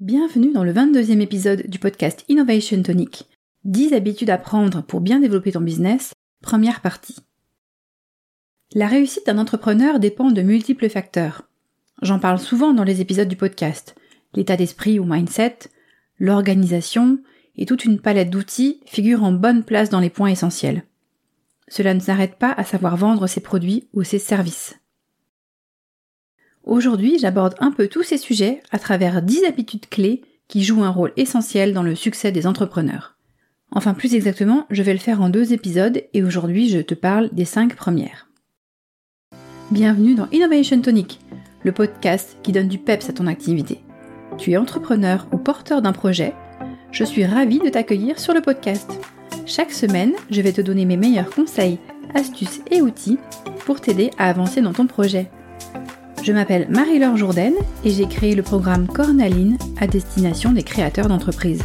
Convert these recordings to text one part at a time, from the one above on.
Bienvenue dans le 22e épisode du podcast Innovation Tonic. 10 habitudes à prendre pour bien développer ton business, première partie. La réussite d'un entrepreneur dépend de multiples facteurs. J'en parle souvent dans les épisodes du podcast. L'état d'esprit ou mindset, l'organisation et toute une palette d'outils figurent en bonne place dans les points essentiels. Cela ne s'arrête pas à savoir vendre ses produits ou ses services. Aujourd'hui, j'aborde un peu tous ces sujets à travers 10 habitudes clés qui jouent un rôle essentiel dans le succès des entrepreneurs. Enfin, plus exactement, je vais le faire en deux épisodes et aujourd'hui, je te parle des 5 premières. Bienvenue dans Innovation Tonic, le podcast qui donne du peps à ton activité. Tu es entrepreneur ou porteur d'un projet Je suis ravie de t'accueillir sur le podcast. Chaque semaine, je vais te donner mes meilleurs conseils, astuces et outils pour t'aider à avancer dans ton projet. Je m'appelle Marie-Laure Jourdain et j'ai créé le programme Cornaline à destination des créateurs d'entreprises.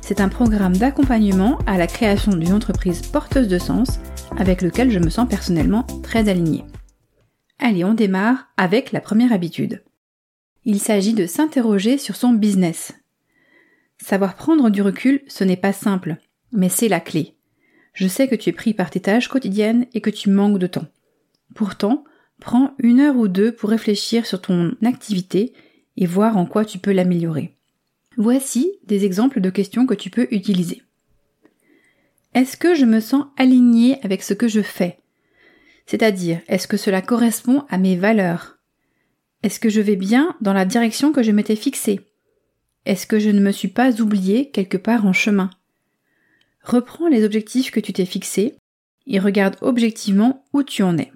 C'est un programme d'accompagnement à la création d'une entreprise porteuse de sens avec lequel je me sens personnellement très alignée. Allez, on démarre avec la première habitude. Il s'agit de s'interroger sur son business. Savoir prendre du recul, ce n'est pas simple, mais c'est la clé. Je sais que tu es pris par tes tâches quotidiennes et que tu manques de temps. Pourtant, Prends une heure ou deux pour réfléchir sur ton activité et voir en quoi tu peux l'améliorer. Voici des exemples de questions que tu peux utiliser. Est-ce que je me sens aligné avec ce que je fais? C'est-à-dire, est-ce que cela correspond à mes valeurs? Est-ce que je vais bien dans la direction que je m'étais fixée? Est-ce que je ne me suis pas oublié quelque part en chemin? Reprends les objectifs que tu t'es fixés et regarde objectivement où tu en es.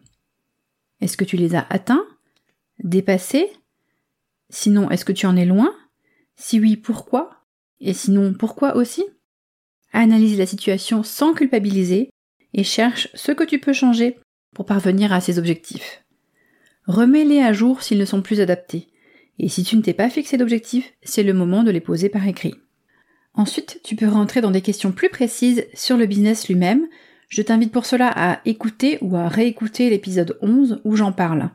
Est-ce que tu les as atteints Dépassés? Sinon, est-ce que tu en es loin? Si oui, pourquoi? Et sinon, pourquoi aussi? Analyse la situation sans culpabiliser et cherche ce que tu peux changer pour parvenir à ces objectifs. Remets-les à jour s'ils ne sont plus adaptés. Et si tu ne t'es pas fixé d'objectifs, c'est le moment de les poser par écrit. Ensuite, tu peux rentrer dans des questions plus précises sur le business lui-même, je t'invite pour cela à écouter ou à réécouter l'épisode 11 où j'en parle.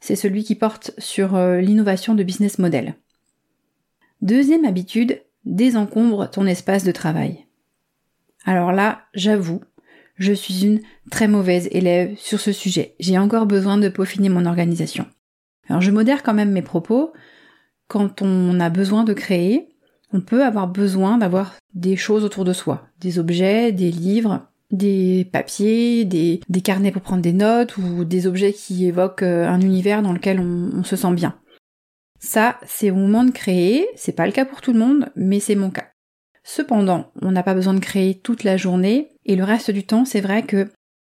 C'est celui qui porte sur euh, l'innovation de business model. Deuxième habitude, désencombre ton espace de travail. Alors là, j'avoue, je suis une très mauvaise élève sur ce sujet. J'ai encore besoin de peaufiner mon organisation. Alors je modère quand même mes propos. Quand on a besoin de créer, on peut avoir besoin d'avoir des choses autour de soi, des objets, des livres, des papiers, des, carnets pour prendre des notes ou des objets qui évoquent euh, un univers dans lequel on, se sent bien. Ça, c'est au moment de créer, c'est pas le cas pour tout le monde, mais c'est mon cas. Cependant, on n'a pas besoin de créer toute la journée, et le reste du temps, c'est vrai que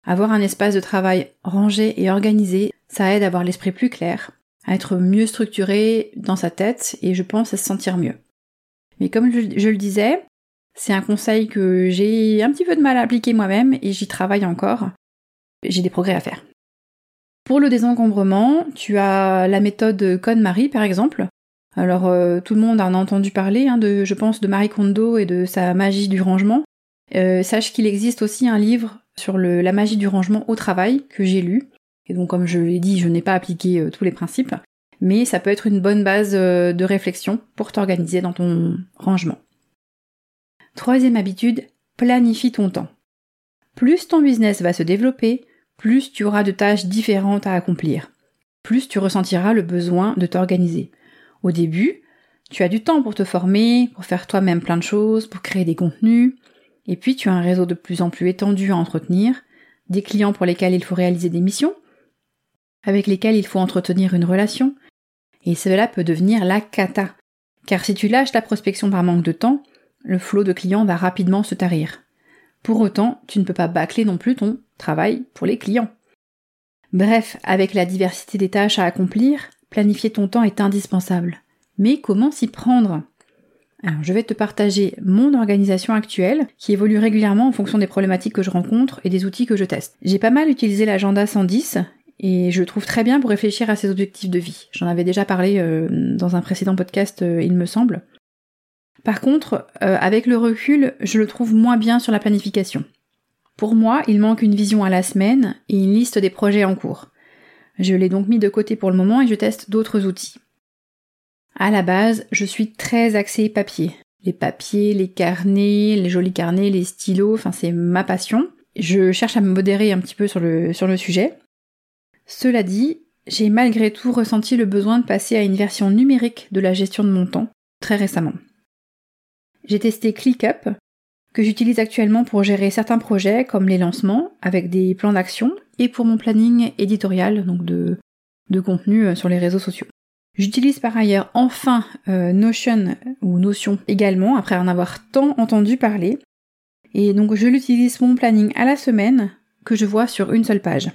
avoir un espace de travail rangé et organisé, ça aide à avoir l'esprit plus clair, à être mieux structuré dans sa tête, et je pense à se sentir mieux. Mais comme je le disais, c'est un conseil que j'ai un petit peu de mal à appliquer moi-même et j'y travaille encore. J'ai des progrès à faire. Pour le désencombrement, tu as la méthode Conne-Marie par exemple. Alors euh, tout le monde en a entendu parler, hein, de, je pense, de Marie Kondo et de sa magie du rangement. Euh, sache qu'il existe aussi un livre sur la magie du rangement au travail que j'ai lu. Et donc comme je l'ai dit, je n'ai pas appliqué euh, tous les principes, mais ça peut être une bonne base de réflexion pour t'organiser dans ton rangement. Troisième habitude, planifie ton temps. Plus ton business va se développer, plus tu auras de tâches différentes à accomplir, plus tu ressentiras le besoin de t'organiser. Au début, tu as du temps pour te former, pour faire toi-même plein de choses, pour créer des contenus, et puis tu as un réseau de plus en plus étendu à entretenir, des clients pour lesquels il faut réaliser des missions, avec lesquels il faut entretenir une relation, et cela peut devenir la cata. Car si tu lâches la prospection par manque de temps, le flot de clients va rapidement se tarir. Pour autant, tu ne peux pas bâcler non plus ton travail pour les clients. Bref, avec la diversité des tâches à accomplir, planifier ton temps est indispensable. Mais comment s'y prendre? Alors, je vais te partager mon organisation actuelle, qui évolue régulièrement en fonction des problématiques que je rencontre et des outils que je teste. J'ai pas mal utilisé l'agenda 110, et je le trouve très bien pour réfléchir à ses objectifs de vie. J'en avais déjà parlé euh, dans un précédent podcast, euh, il me semble. Par contre, euh, avec le recul, je le trouve moins bien sur la planification. Pour moi, il manque une vision à la semaine et une liste des projets en cours. Je l'ai donc mis de côté pour le moment et je teste d'autres outils. À la base, je suis très axée papier. Les papiers, les carnets, les jolis carnets, les stylos, enfin c'est ma passion. Je cherche à me modérer un petit peu sur le, sur le sujet. Cela dit, j'ai malgré tout ressenti le besoin de passer à une version numérique de la gestion de mon temps très récemment. J'ai testé ClickUp, que j'utilise actuellement pour gérer certains projets comme les lancements avec des plans d'action et pour mon planning éditorial, donc de, de contenu euh, sur les réseaux sociaux. J'utilise par ailleurs enfin euh, Notion ou Notion également après en avoir tant entendu parler. Et donc je l'utilise mon planning à la semaine que je vois sur une seule page.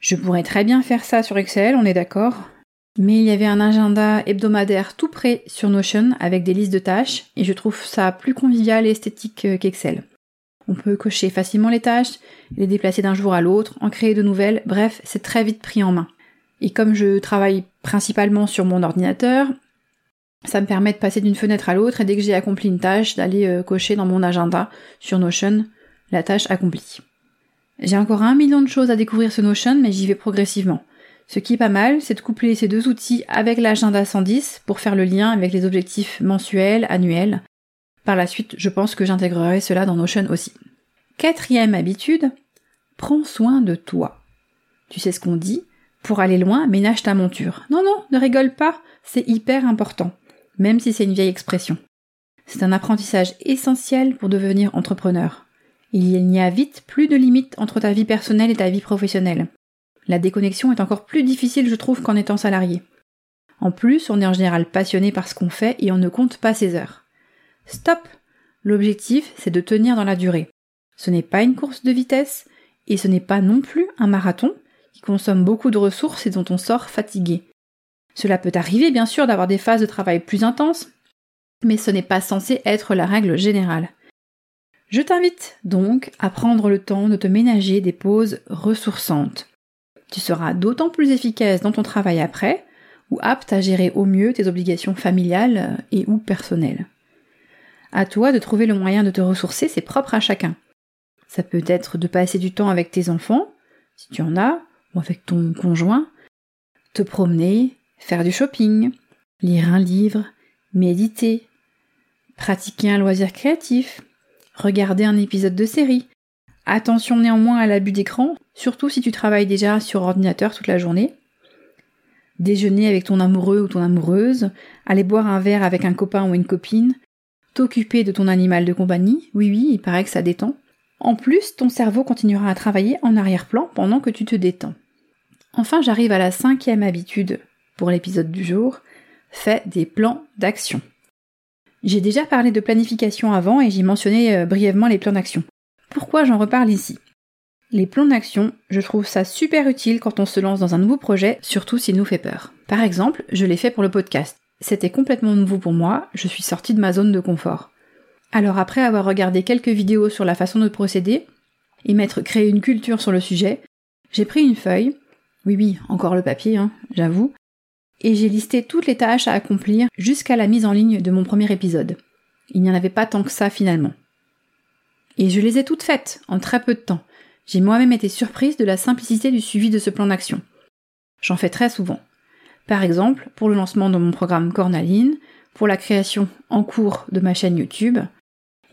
Je pourrais très bien faire ça sur Excel, on est d'accord. Mais il y avait un agenda hebdomadaire tout prêt sur Notion avec des listes de tâches et je trouve ça plus convivial et esthétique euh, qu'Excel. On peut cocher facilement les tâches, les déplacer d'un jour à l'autre, en créer de nouvelles, bref, c'est très vite pris en main. Et comme je travaille principalement sur mon ordinateur, ça me permet de passer d'une fenêtre à l'autre et dès que j'ai accompli une tâche, d'aller euh, cocher dans mon agenda sur Notion la tâche accomplie. J'ai encore un million de choses à découvrir sur Notion, mais j'y vais progressivement. Ce qui est pas mal, c'est de coupler ces deux outils avec l'agenda 110 pour faire le lien avec les objectifs mensuels, annuels. Par la suite, je pense que j'intégrerai cela dans Notion aussi. Quatrième habitude, prends soin de toi. Tu sais ce qu'on dit Pour aller loin, ménage ta monture. Non, non, ne rigole pas, c'est hyper important, même si c'est une vieille expression. C'est un apprentissage essentiel pour devenir entrepreneur. Il n'y a vite plus de limites entre ta vie personnelle et ta vie professionnelle. La déconnexion est encore plus difficile, je trouve, qu'en étant salarié. En plus, on est en général passionné par ce qu'on fait et on ne compte pas ses heures. Stop L'objectif, c'est de tenir dans la durée. Ce n'est pas une course de vitesse et ce n'est pas non plus un marathon qui consomme beaucoup de ressources et dont on sort fatigué. Cela peut arriver, bien sûr, d'avoir des phases de travail plus intenses, mais ce n'est pas censé être la règle générale. Je t'invite donc à prendre le temps de te ménager des pauses ressourçantes. Tu seras d'autant plus efficace dans ton travail après, ou apte à gérer au mieux tes obligations familiales et ou personnelles. À toi de trouver le moyen de te ressourcer, c'est propre à chacun. Ça peut être de passer du temps avec tes enfants, si tu en as, ou avec ton conjoint, te promener, faire du shopping, lire un livre, méditer, pratiquer un loisir créatif, regarder un épisode de série. Attention néanmoins à l'abus d'écran, surtout si tu travailles déjà sur ordinateur toute la journée. Déjeuner avec ton amoureux ou ton amoureuse, aller boire un verre avec un copain ou une copine, t'occuper de ton animal de compagnie, oui oui, il paraît que ça détend. En plus, ton cerveau continuera à travailler en arrière-plan pendant que tu te détends. Enfin, j'arrive à la cinquième habitude pour l'épisode du jour, fais des plans d'action. J'ai déjà parlé de planification avant et j'ai mentionné euh, brièvement les plans d'action. Pourquoi j'en reparle ici Les plans d'action, je trouve ça super utile quand on se lance dans un nouveau projet, surtout s'il nous fait peur. Par exemple, je l'ai fait pour le podcast. C'était complètement nouveau pour moi, je suis sortie de ma zone de confort. Alors après avoir regardé quelques vidéos sur la façon de procéder, et m'être créé une culture sur le sujet, j'ai pris une feuille, oui oui, encore le papier, hein, j'avoue, et j'ai listé toutes les tâches à accomplir jusqu'à la mise en ligne de mon premier épisode. Il n'y en avait pas tant que ça finalement. Et je les ai toutes faites en très peu de temps. J'ai moi-même été surprise de la simplicité du suivi de ce plan d'action. J'en fais très souvent. Par exemple, pour le lancement de mon programme Cornaline, pour la création en cours de ma chaîne YouTube,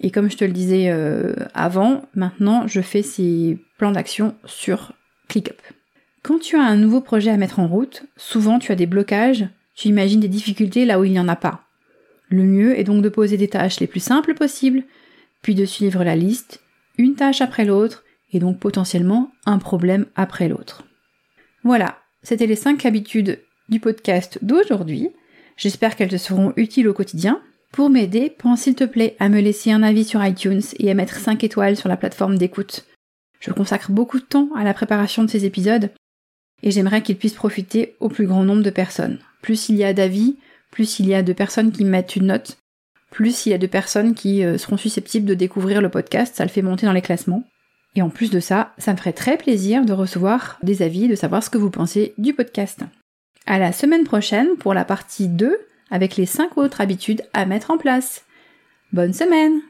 et comme je te le disais euh, avant, maintenant je fais ces plans d'action sur ClickUp. Quand tu as un nouveau projet à mettre en route, souvent tu as des blocages, tu imagines des difficultés là où il n'y en a pas. Le mieux est donc de poser des tâches les plus simples possibles, puis de suivre la liste, une tâche après l'autre, et donc potentiellement un problème après l'autre. Voilà, c'était les 5 habitudes du podcast d'aujourd'hui. J'espère qu'elles te seront utiles au quotidien. Pour m'aider, pense s'il te plaît à me laisser un avis sur iTunes et à mettre 5 étoiles sur la plateforme d'écoute. Je consacre beaucoup de temps à la préparation de ces épisodes et j'aimerais qu'il puisse profiter au plus grand nombre de personnes. Plus il y a d'avis, plus il y a de personnes qui mettent une note, plus il y a de personnes qui euh, seront susceptibles de découvrir le podcast, ça le fait monter dans les classements. Et en plus de ça, ça me ferait très plaisir de recevoir des avis, de savoir ce que vous pensez du podcast. À la semaine prochaine pour la partie 2 avec les 5 autres habitudes à mettre en place. Bonne semaine